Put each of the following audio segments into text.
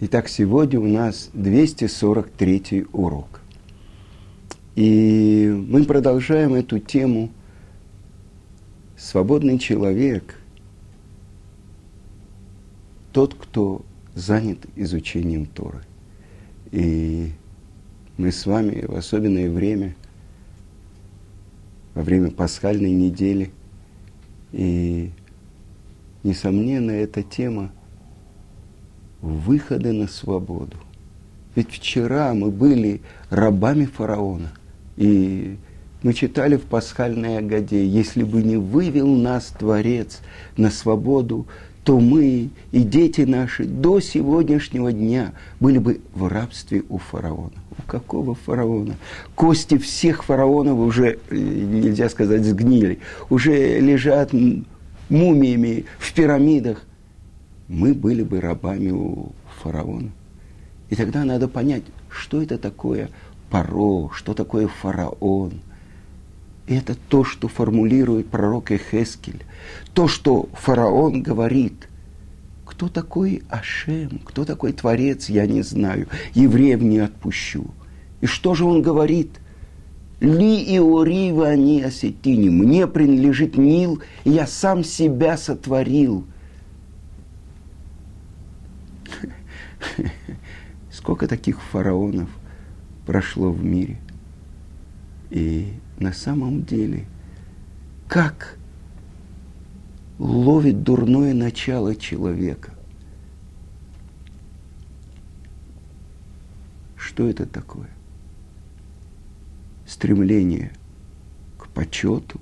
Итак, сегодня у нас 243 урок. И мы продолжаем эту тему «Свободный человек» – тот, кто занят изучением Торы. И мы с вами в особенное время, во время пасхальной недели, и, несомненно, эта тема – выхода на свободу. Ведь вчера мы были рабами фараона. И мы читали в пасхальной Агаде, если бы не вывел нас Творец на свободу, то мы и дети наши до сегодняшнего дня были бы в рабстве у фараона. У какого фараона? Кости всех фараонов уже, нельзя сказать, сгнили, уже лежат мумиями в пирамидах мы были бы рабами у фараона. И тогда надо понять, что это такое паро, что такое фараон. Это то, что формулирует пророк Эхескель, то, что фараон говорит. Кто такой Ашем, кто такой Творец, я не знаю. Евреев не отпущу. И что же он говорит? Ли и орива они осетини. Мне принадлежит Нил, и я сам себя сотворил – Сколько таких фараонов прошло в мире. И на самом деле, как ловит дурное начало человека. Что это такое? Стремление к почету,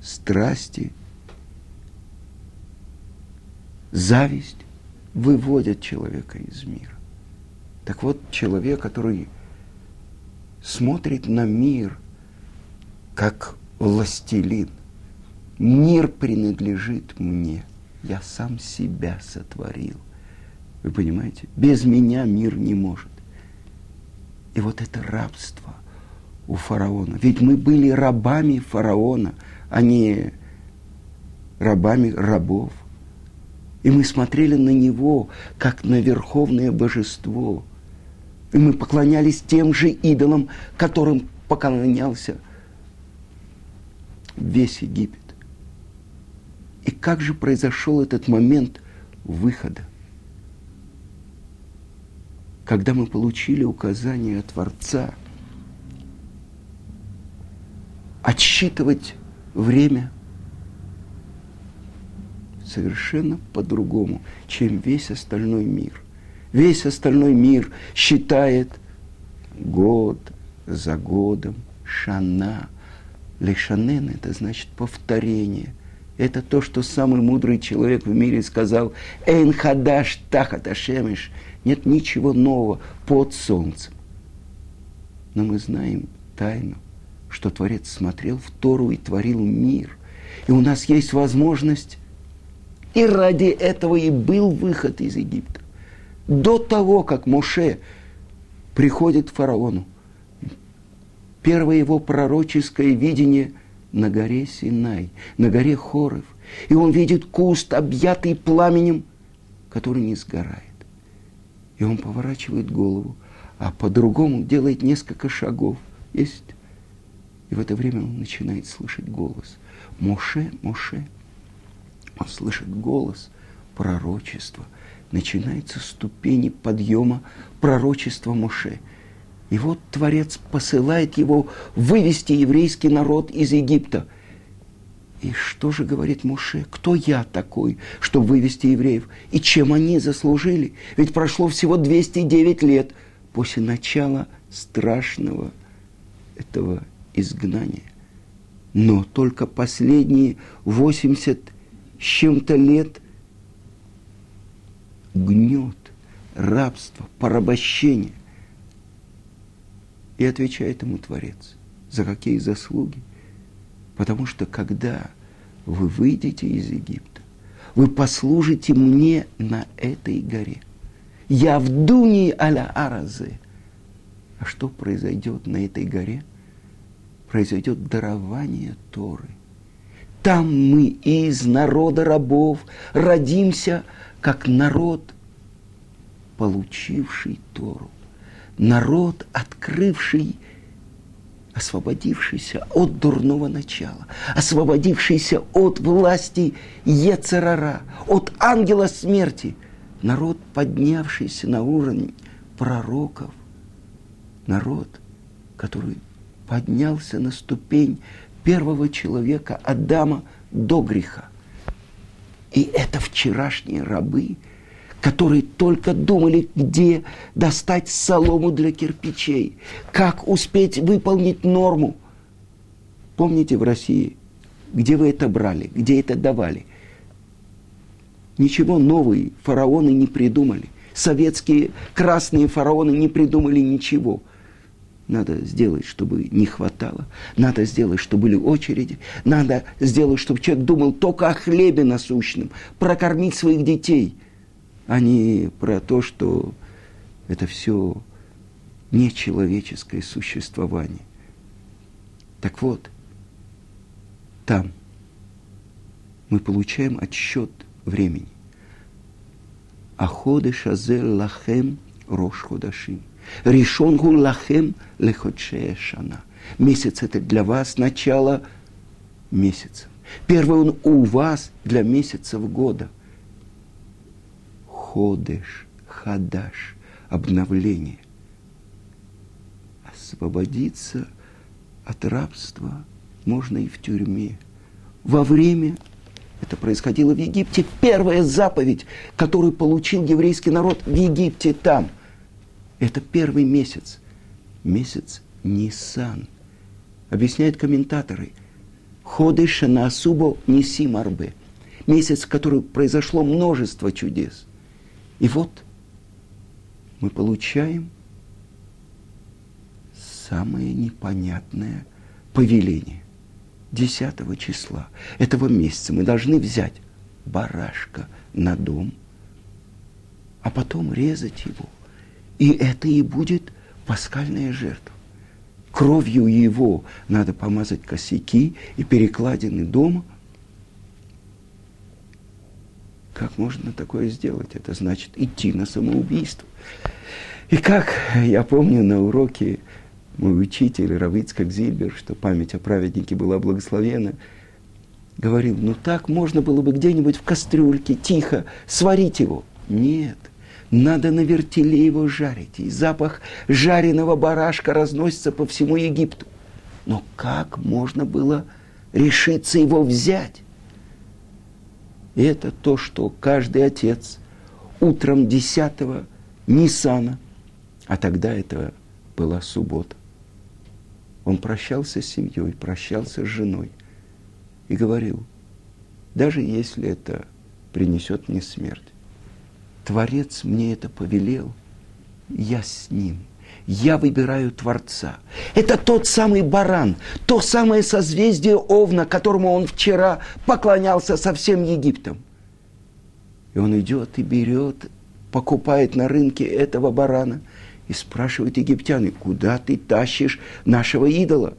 страсти, зависть выводят человека из мира. Так вот, человек, который смотрит на мир как властелин, мир принадлежит мне, я сам себя сотворил. Вы понимаете? Без меня мир не может. И вот это рабство у фараона. Ведь мы были рабами фараона, а не рабами рабов. И мы смотрели на него, как на верховное божество. И мы поклонялись тем же идолам, которым поклонялся весь Египет. И как же произошел этот момент выхода? Когда мы получили указание от Творца отсчитывать время – совершенно по-другому, чем весь остальной мир. Весь остальной мир считает год за годом, шана. Лешанен – это значит повторение. Это то, что самый мудрый человек в мире сказал «Эйн хадаш тахат ашемиш» – нет ничего нового под солнцем. Но мы знаем тайну, что Творец смотрел в Тору и творил мир. И у нас есть возможность и ради этого и был выход из Египта. До того, как Моше приходит к фараону, первое его пророческое видение на горе Синай, на горе Хоров. И он видит куст, объятый пламенем, который не сгорает. И он поворачивает голову, а по-другому делает несколько шагов. Есть. И в это время он начинает слышать голос. Моше, Моше – он слышит голос пророчества. Начинаются ступени подъема пророчества Моше. И вот Творец посылает его вывести еврейский народ из Египта. И что же говорит Моше? Кто я такой, чтобы вывести евреев? И чем они заслужили? Ведь прошло всего 209 лет после начала страшного этого изгнания. Но только последние 80 с чем-то лет гнет, рабство, порабощение. И отвечает ему Творец. За какие заслуги? Потому что когда вы выйдете из Египта, вы послужите мне на этой горе. Я в Дуни аля Аразе. А что произойдет на этой горе? Произойдет дарование Торы. Там мы из народа рабов родимся, как народ получивший Тору. Народ, открывший, освободившийся от дурного начала, освободившийся от власти Ецерара, от ангела смерти. Народ, поднявшийся на уровень пророков. Народ, который поднялся на ступень первого человека Адама до греха. И это вчерашние рабы, которые только думали, где достать солому для кирпичей, как успеть выполнить норму. Помните в России, где вы это брали, где это давали? Ничего новые фараоны не придумали. Советские красные фараоны не придумали ничего – надо сделать, чтобы не хватало. Надо сделать, чтобы были очереди. Надо сделать, чтобы человек думал только о хлебе насущном. Прокормить своих детей. А не про то, что это все нечеловеческое существование. Так вот, там мы получаем отсчет времени. Аходы шазель лахем рош ходашим. Решон гу лахем леходшея шана. Месяц это для вас начало месяца. Первый он у вас для месяцев года. Ходеш, хадаш, обновление. Освободиться от рабства можно и в тюрьме. Во время это происходило в Египте. Первая заповедь, которую получил еврейский народ в Египте там – это первый месяц. Месяц Нисан. Объясняют комментаторы. Ходыша на Асубо Ниси Марбе. Месяц, в который произошло множество чудес. И вот мы получаем самое непонятное повеление. 10 числа этого месяца мы должны взять барашка на дом, а потом резать его – и это и будет пасхальная жертва. Кровью его надо помазать косяки и перекладины дома. Как можно такое сделать? Это значит идти на самоубийство. И как я помню на уроке мой учитель Равицкак Зильбер, что память о праведнике была благословена, говорил, ну так можно было бы где-нибудь в кастрюльке тихо сварить его. Нет надо на вертеле его жарить. И запах жареного барашка разносится по всему Египту. Но как можно было решиться его взять? Это то, что каждый отец утром 10 Нисана, а тогда это была суббота, он прощался с семьей, прощался с женой и говорил, даже если это принесет мне смерть, Творец мне это повелел, я с ним. Я выбираю Творца. Это тот самый баран, то самое созвездие Овна, которому он вчера поклонялся со всем Египтом. И он идет и берет, покупает на рынке этого барана и спрашивает египтян, куда ты тащишь нашего идола?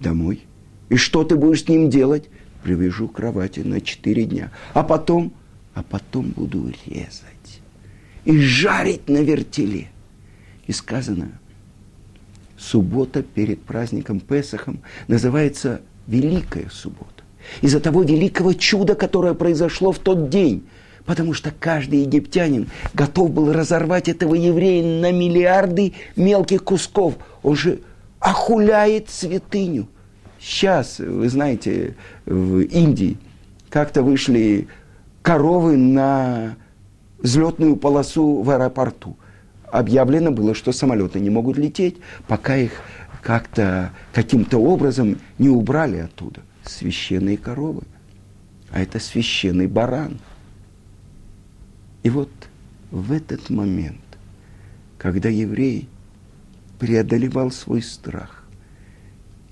Домой. И что ты будешь с ним делать? Привяжу кровати на четыре дня. А потом, а потом буду резать и жарить на вертеле. И сказано, суббота перед праздником Песахом называется Великая суббота. Из-за того великого чуда, которое произошло в тот день. Потому что каждый египтянин готов был разорвать этого еврея на миллиарды мелких кусков. Он же охуляет святыню. Сейчас, вы знаете, в Индии как-то вышли коровы на взлетную полосу в аэропорту. Объявлено было, что самолеты не могут лететь, пока их как-то каким-то образом не убрали оттуда. Священные коровы. А это священный баран. И вот в этот момент, когда еврей преодолевал свой страх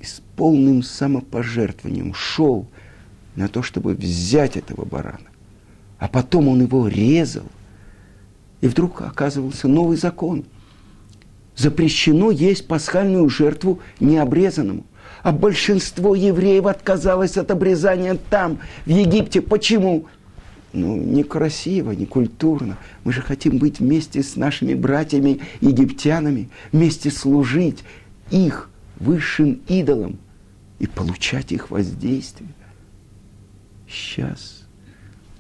и с полным самопожертвованием шел на то, чтобы взять этого барана, а потом он его резал, и вдруг оказывался новый закон. Запрещено есть пасхальную жертву необрезанному. А большинство евреев отказалось от обрезания там, в Египте. Почему? ну, некрасиво, некультурно. Мы же хотим быть вместе с нашими братьями египтянами, вместе служить их высшим идолам и получать их воздействие. Сейчас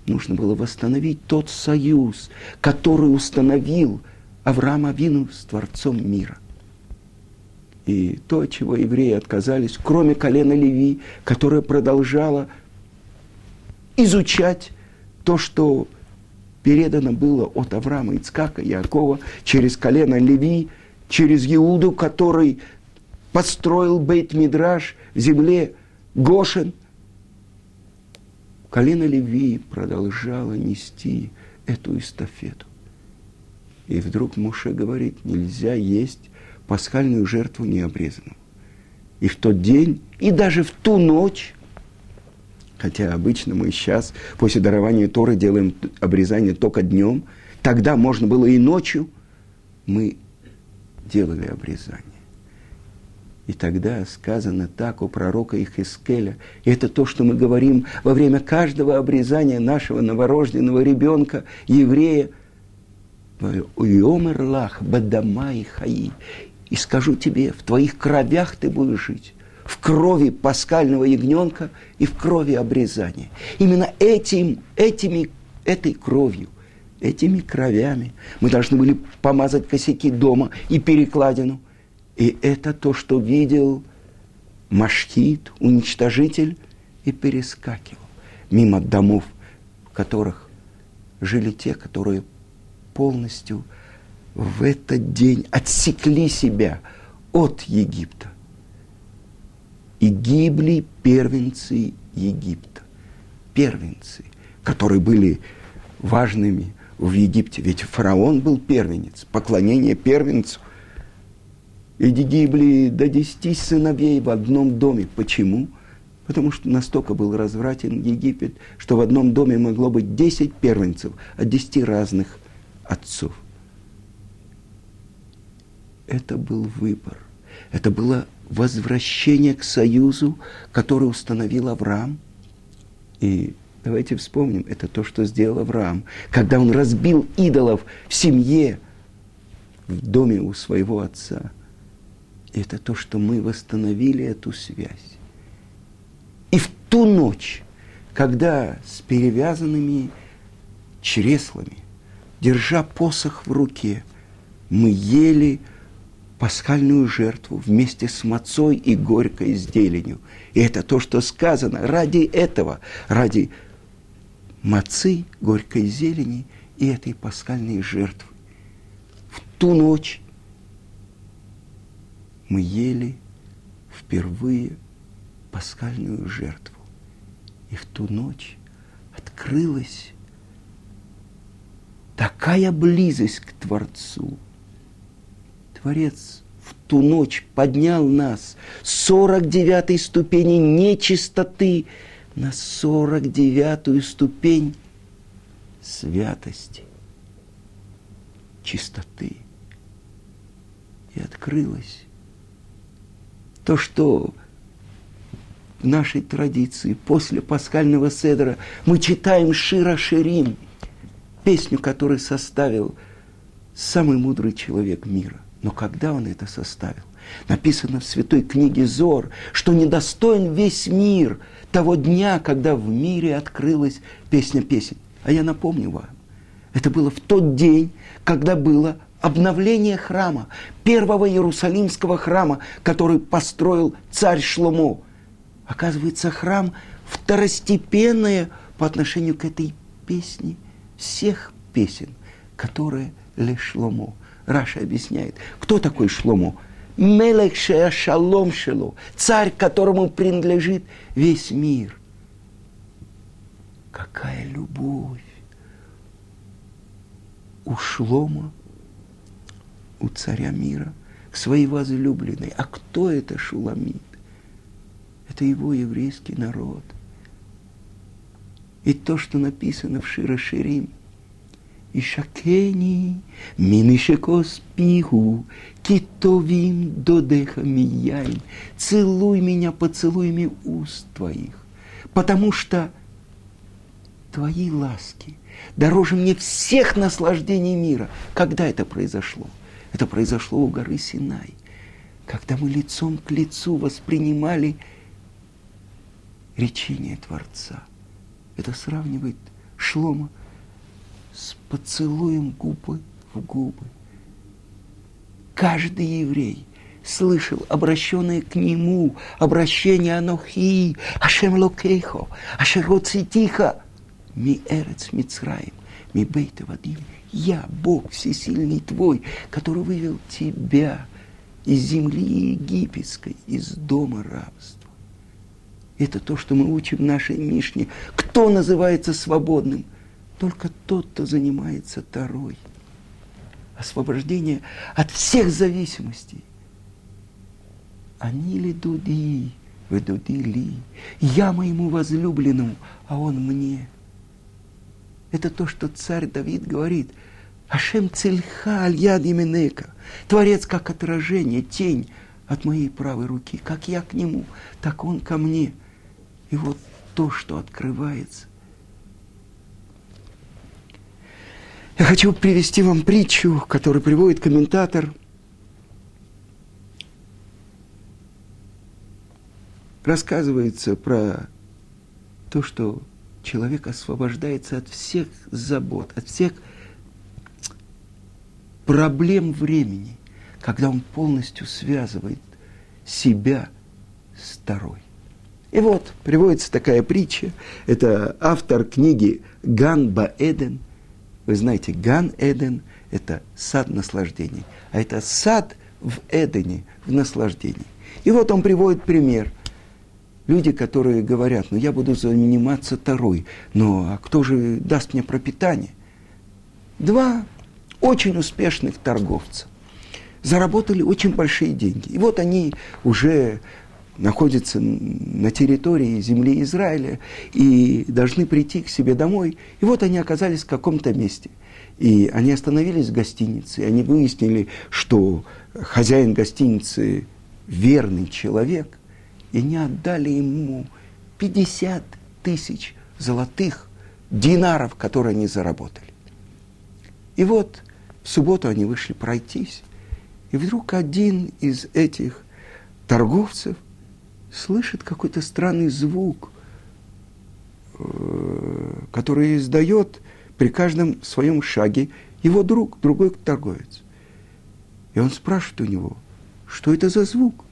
нужно было восстановить тот союз, который установил Авраам Авину с Творцом мира. И то, чего евреи отказались, кроме колена Леви, которое продолжало изучать то, что передано было от Авраама, Ицкака, Якова, через колено Леви, через Иуду, который построил Бейт-Мидраш в земле Гошин. Колено Леви продолжало нести эту эстафету. И вдруг Муше говорит, нельзя есть пасхальную жертву необрезанную. И в тот день, и даже в ту ночь, Хотя обычно мы сейчас после дарования Торы делаем обрезание только днем. Тогда можно было и ночью. Мы делали обрезание. И тогда сказано так у пророка Ихискеля. И это то, что мы говорим во время каждого обрезания нашего новорожденного ребенка, еврея. Уйомерлах, бадама и хаи. И скажу тебе, в твоих кровях ты будешь жить в крови пасхального ягненка и в крови обрезания. Именно этим, этими, этой кровью, этими кровями мы должны были помазать косяки дома и перекладину. И это то, что видел Машхит, уничтожитель, и перескакивал мимо домов, в которых жили те, которые полностью в этот день отсекли себя от Египта и гибли первенцы Египта. Первенцы, которые были важными в Египте. Ведь фараон был первенец, поклонение первенцу. И гибли до десяти сыновей в одном доме. Почему? Потому что настолько был развратен Египет, что в одном доме могло быть десять первенцев от десяти разных отцов. Это был выбор. Это было возвращение к союзу, который установил Авраам. И давайте вспомним, это то, что сделал Авраам, когда он разбил идолов в семье, в доме у своего отца. Это то, что мы восстановили эту связь. И в ту ночь, когда с перевязанными чреслами, держа посох в руке, мы ели пасхальную жертву вместе с мацой и горькой зеленью. И это то, что сказано. Ради этого, ради мацы, горькой зелени и этой пасхальной жертвы. В ту ночь мы ели впервые пасхальную жертву. И в ту ночь открылась такая близость к Творцу – Творец в ту ночь поднял нас с 49-й ступени нечистоты на 49-ю ступень святости, чистоты. И открылось то, что в нашей традиции после пасхального седра мы читаем Шира Ширим, песню, которую составил самый мудрый человек мира. Но когда он это составил? Написано в святой книге Зор, что недостоин весь мир того дня, когда в мире открылась песня песен. А я напомню вам, это было в тот день, когда было обновление храма, первого Иерусалимского храма, который построил царь Шломо. Оказывается, храм второстепенное по отношению к этой песне всех песен, которые лишь Шломо – Раша объясняет, кто такой Шломо? Мелех шалом шело, царь, которому принадлежит весь мир. Какая любовь у Шлома, у царя мира, к своей возлюбленной. А кто это Шуламид? Это его еврейский народ. И то, что написано в Шира Ширим, Ишакени, минишеко пигу, китовим додеха мияйм. Целуй меня поцелуями уст твоих, потому что твои ласки дороже мне всех наслаждений мира. Когда это произошло? Это произошло у горы Синай, когда мы лицом к лицу воспринимали речение Творца. Это сравнивает Шлома с поцелуем губы в губы. Каждый еврей слышал обращенное к нему обращение Анохи, Ашем Локейхо, Ашер Тихо, Ми Эрец Мицраим, Ми Бейта Вадим. Я, Бог Всесильный твой, который вывел тебя из земли египетской, из дома рабства. Это то, что мы учим в нашей Мишне. Кто называется свободным? Только тот, кто занимается Тарой. Освобождение от всех зависимостей. Они ли дуди, вы дуди ли? Я моему возлюбленному, а он мне. Это то, что царь Давид говорит. Ашем цельха аль-яд именека. Творец как отражение, тень от моей правой руки. Как я к нему, так он ко мне. И вот то, что открывается. Я хочу привести вам притчу, которую приводит комментатор. Рассказывается про то, что человек освобождается от всех забот, от всех проблем времени, когда он полностью связывает себя с второй. И вот приводится такая притча. Это автор книги Ган Баэден. Вы знаете, Ган Эден – это сад наслаждений. А это сад в Эдене, в наслаждении. И вот он приводит пример. Люди, которые говорят, ну я буду заниматься Тарой, но а кто же даст мне пропитание? Два очень успешных торговца заработали очень большие деньги. И вот они уже находятся на территории земли Израиля и должны прийти к себе домой. И вот они оказались в каком-то месте. И они остановились в гостинице, и они выяснили, что хозяин гостиницы верный человек, и не отдали ему 50 тысяч золотых динаров, которые они заработали. И вот в субботу они вышли пройтись, и вдруг один из этих торговцев слышит какой-то странный звук, э, который издает при каждом своем шаге его друг, другой торговец. И он спрашивает у него, что это за звук?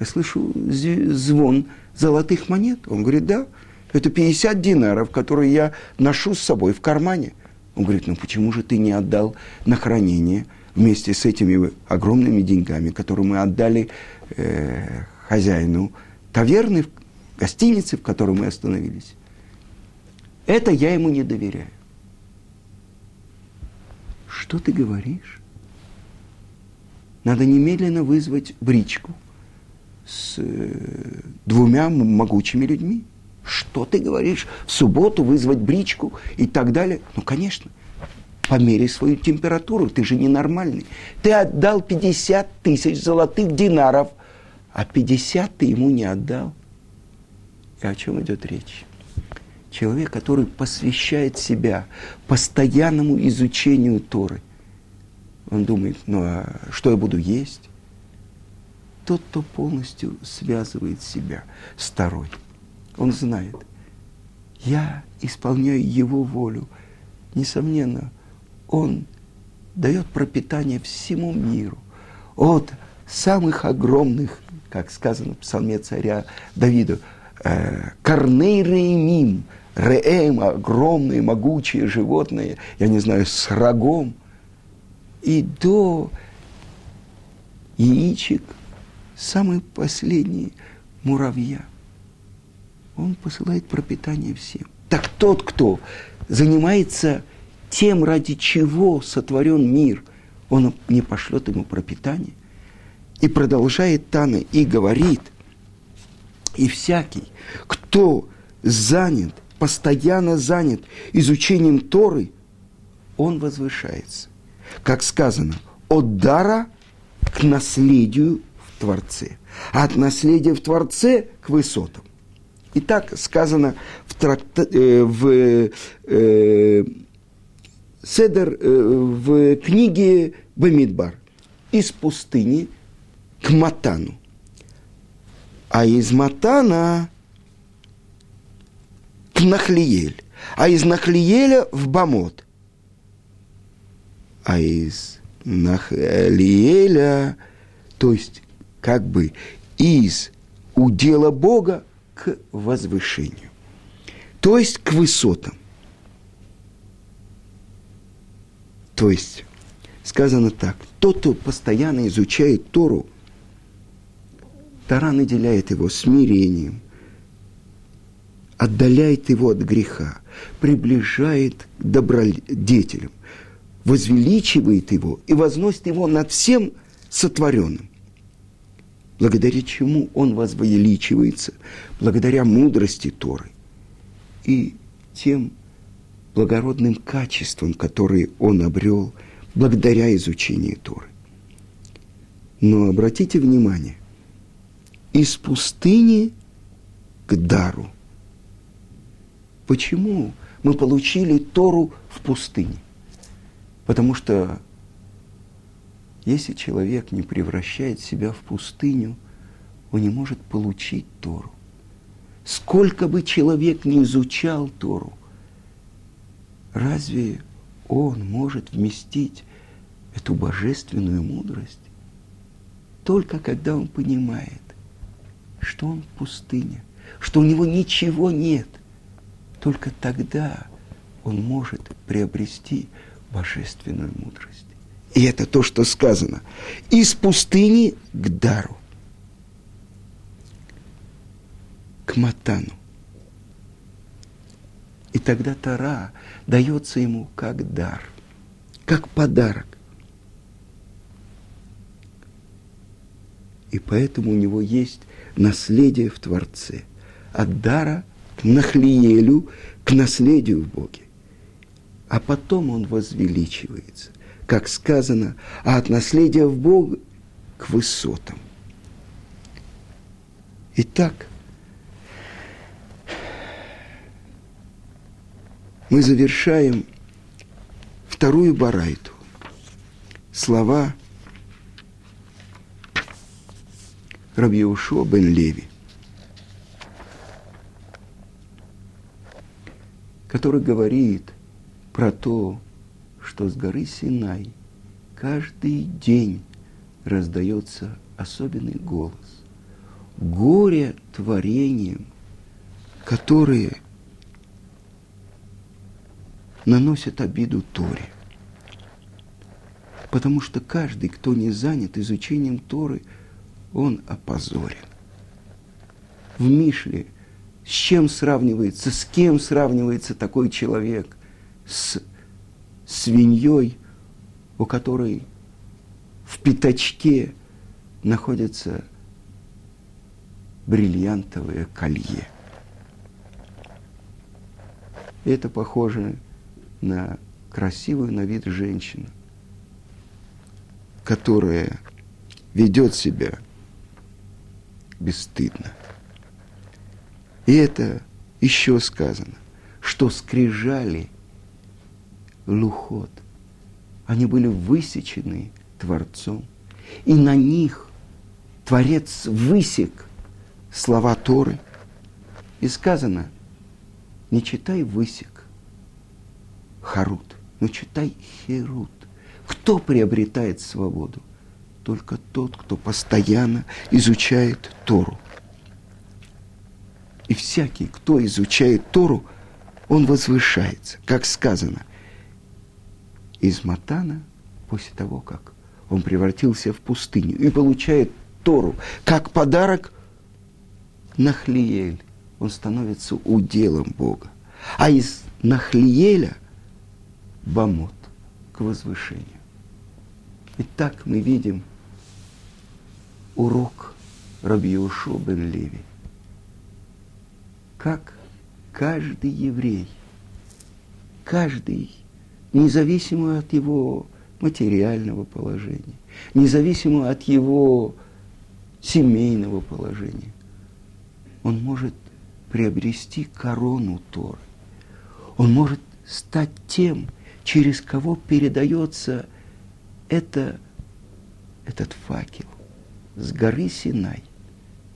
Я слышу звон золотых монет. Он говорит, да, это 50 динаров, которые я ношу с собой в кармане. Он говорит, ну почему же ты не отдал на хранение вместе с этими огромными деньгами, которые мы отдали э, хозяину таверны, в гостинице, в которой мы остановились. Это я ему не доверяю. Что ты говоришь? Надо немедленно вызвать бричку с э, двумя могучими людьми. Что ты говоришь? В субботу вызвать бричку и так далее? Ну, конечно. Померяй свою температуру, ты же ненормальный. Ты отдал 50 тысяч золотых динаров – а 50 ты ему не отдал. И о чем идет речь? Человек, который посвящает себя постоянному изучению Торы. Он думает, ну а что я буду есть? Тот, кто полностью связывает себя с Торой. Он знает, я исполняю его волю. Несомненно, он дает пропитание всему миру. От самых огромных как сказано в псалме царя Давида, э, корней реймим, реэм, огромные, могучие животные, я не знаю, с рогом, и до яичек, самые последние муравья. Он посылает пропитание всем. Так тот, кто занимается тем, ради чего сотворен мир, он не пошлет ему пропитание. И продолжает Тана и говорит, и всякий, кто занят, постоянно занят изучением Торы, он возвышается. Как сказано, от дара к наследию Творце, а от наследия в Творце к высотам. И так сказано в, тракта, э, в э, Седер, э, в книге Бамидбар. Из пустыни к Матану. А из Матана к Нахлиель. А из Нахлиеля в Бамот. А из Нахлиеля, то есть как бы из удела Бога к возвышению, то есть к высотам. То есть сказано так, тот, кто постоянно изучает Тору, Тора наделяет его смирением, отдаляет его от греха, приближает к добродетелям, возвеличивает его и возносит его над всем сотворенным благодаря чему он возвеличивается, благодаря мудрости Торы и тем благородным качествам, которые он обрел благодаря изучению Торы. Но обратите внимание, из пустыни к дару. Почему мы получили Тору в пустыне? Потому что если человек не превращает себя в пустыню, он не может получить Тору. Сколько бы человек не изучал Тору, разве он может вместить эту божественную мудрость? Только когда он понимает, что он в пустыне, что у него ничего нет, только тогда он может приобрести божественную мудрость. И это то, что сказано. Из пустыни к дару. К матану. И тогда Тара дается ему как дар, как подарок. И поэтому у него есть наследие в Творце. От дара к Нахлиелю, к наследию в Боге. А потом он возвеличивается – как сказано, а от наследия в Бог к высотам. Итак, мы завершаем вторую барайту. Слова Рабиушо бен Леви, который говорит про то, что с горы Синай каждый день раздается особенный голос. Горе творением, которые наносят обиду Торе. Потому что каждый, кто не занят изучением Торы, он опозорен. В Мишле с чем сравнивается, с кем сравнивается такой человек? С свиньей, у которой в пятачке находится бриллиантовое колье. это похоже на красивую на вид женщину, которая ведет себя бесстыдно. И это еще сказано, что скрижали лухот. Они были высечены Творцом. И на них Творец высек слова Торы. И сказано, не читай высек, харут, но читай херут. Кто приобретает свободу? Только тот, кто постоянно изучает Тору. И всякий, кто изучает Тору, он возвышается, как сказано – из Матана после того, как он превратился в пустыню и получает Тору как подарок Нахлиель. Он становится уделом Бога. А из Нахлиеля Бамот к возвышению. И так мы видим урок Рабиушо бен Леви. Как каждый еврей, каждый независимо от его материального положения, независимо от его семейного положения. Он может приобрести корону Торы. Он может стать тем, через кого передается это, этот факел с горы Синай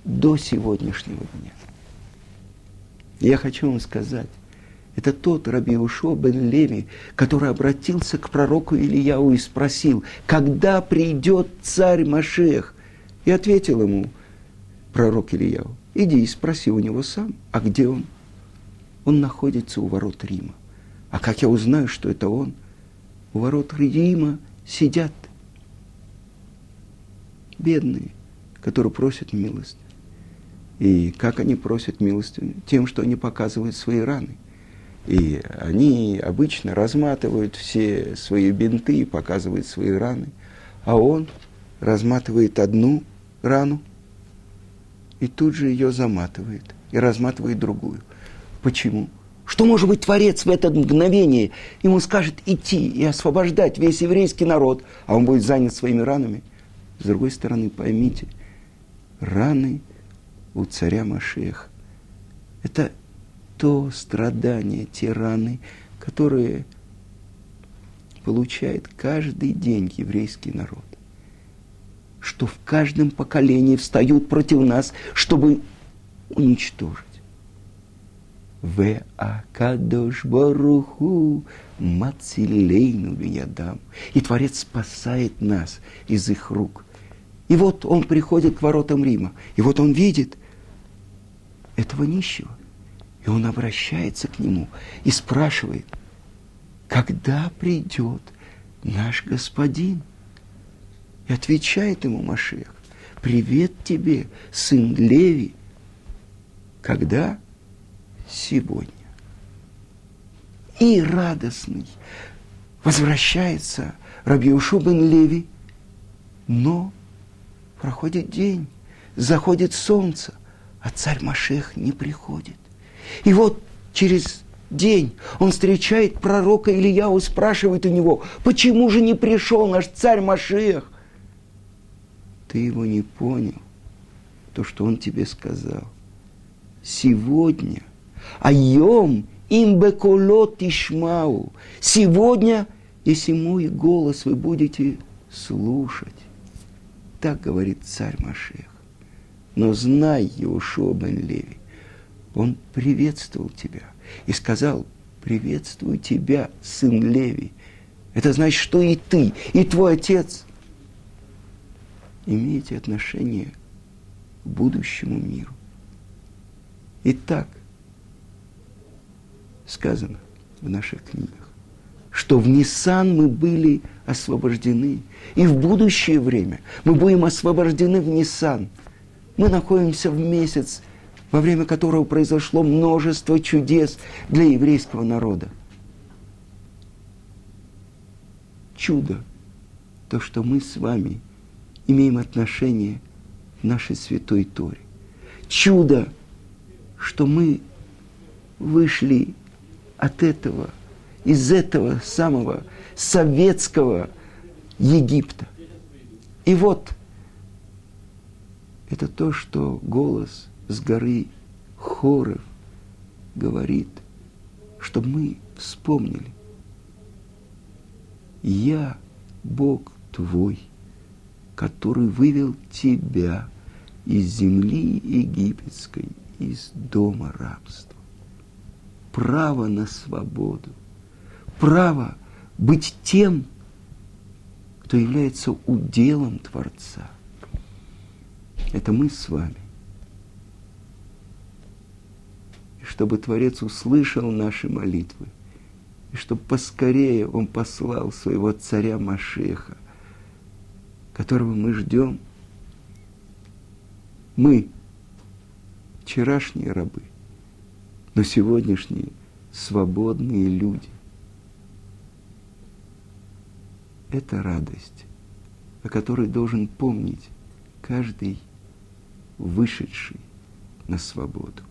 до сегодняшнего дня. Я хочу вам сказать, это тот Раби Ушо бен Леви, который обратился к пророку Ильяу и спросил, когда придет царь Машех? И ответил ему пророк Ильяу, иди и спроси у него сам, а где он? Он находится у ворот Рима. А как я узнаю, что это он? У ворот Рима сидят бедные, которые просят милость. И как они просят милости? Тем, что они показывают свои раны. И они обычно разматывают все свои бинты, показывают свои раны. А он разматывает одну рану и тут же ее заматывает и разматывает другую. Почему? Что может быть Творец в это мгновение? Ему скажет идти и освобождать весь еврейский народ, а он будет занят своими ранами – с другой стороны, поймите, раны у царя Машеха – это то страдание, те раны, которые получает каждый день еврейский народ. Что в каждом поколении встают против нас, чтобы уничтожить. В Акадош Баруху Мацилейну Ядам. И Творец спасает нас из их рук. И вот он приходит к воротам Рима, и вот он видит этого нищего. И он обращается к нему и спрашивает, когда придет наш господин? И отвечает ему Машех, привет тебе, сын Леви. Когда? Сегодня. И радостный возвращается Рабиушу бен Леви, но Проходит день, заходит солнце, а царь Машех не приходит. И вот через день он встречает пророка Ильяу, спрашивает у него, почему же не пришел наш царь Машех? Ты его не понял, то, что он тебе сказал. Сегодня, айом им беколот ишмау, сегодня, если мой голос вы будете слушать, так говорит царь Машех. Но знай, Иошуа бен Леви, он приветствовал тебя и сказал, приветствую тебя, сын Леви. Это значит, что и ты, и твой отец имеете отношение к будущему миру. Итак, сказано в наших книгах, что в Ниссан мы были освобождены. И в будущее время мы будем освобождены в Ниссан. Мы находимся в месяц, во время которого произошло множество чудес для еврейского народа. Чудо, то, что мы с вами имеем отношение к нашей святой Торе. Чудо, что мы вышли от этого – из этого самого советского Египта. И вот это то, что голос с горы Хоров говорит, чтобы мы вспомнили. Я Бог твой, который вывел тебя из земли египетской, из дома рабства. Право на свободу – право быть тем, кто является уделом Творца. Это мы с вами. И чтобы Творец услышал наши молитвы, и чтобы поскорее Он послал своего царя Машеха, которого мы ждем. Мы, вчерашние рабы, но сегодняшние свободные люди это радость, о которой должен помнить каждый вышедший на свободу.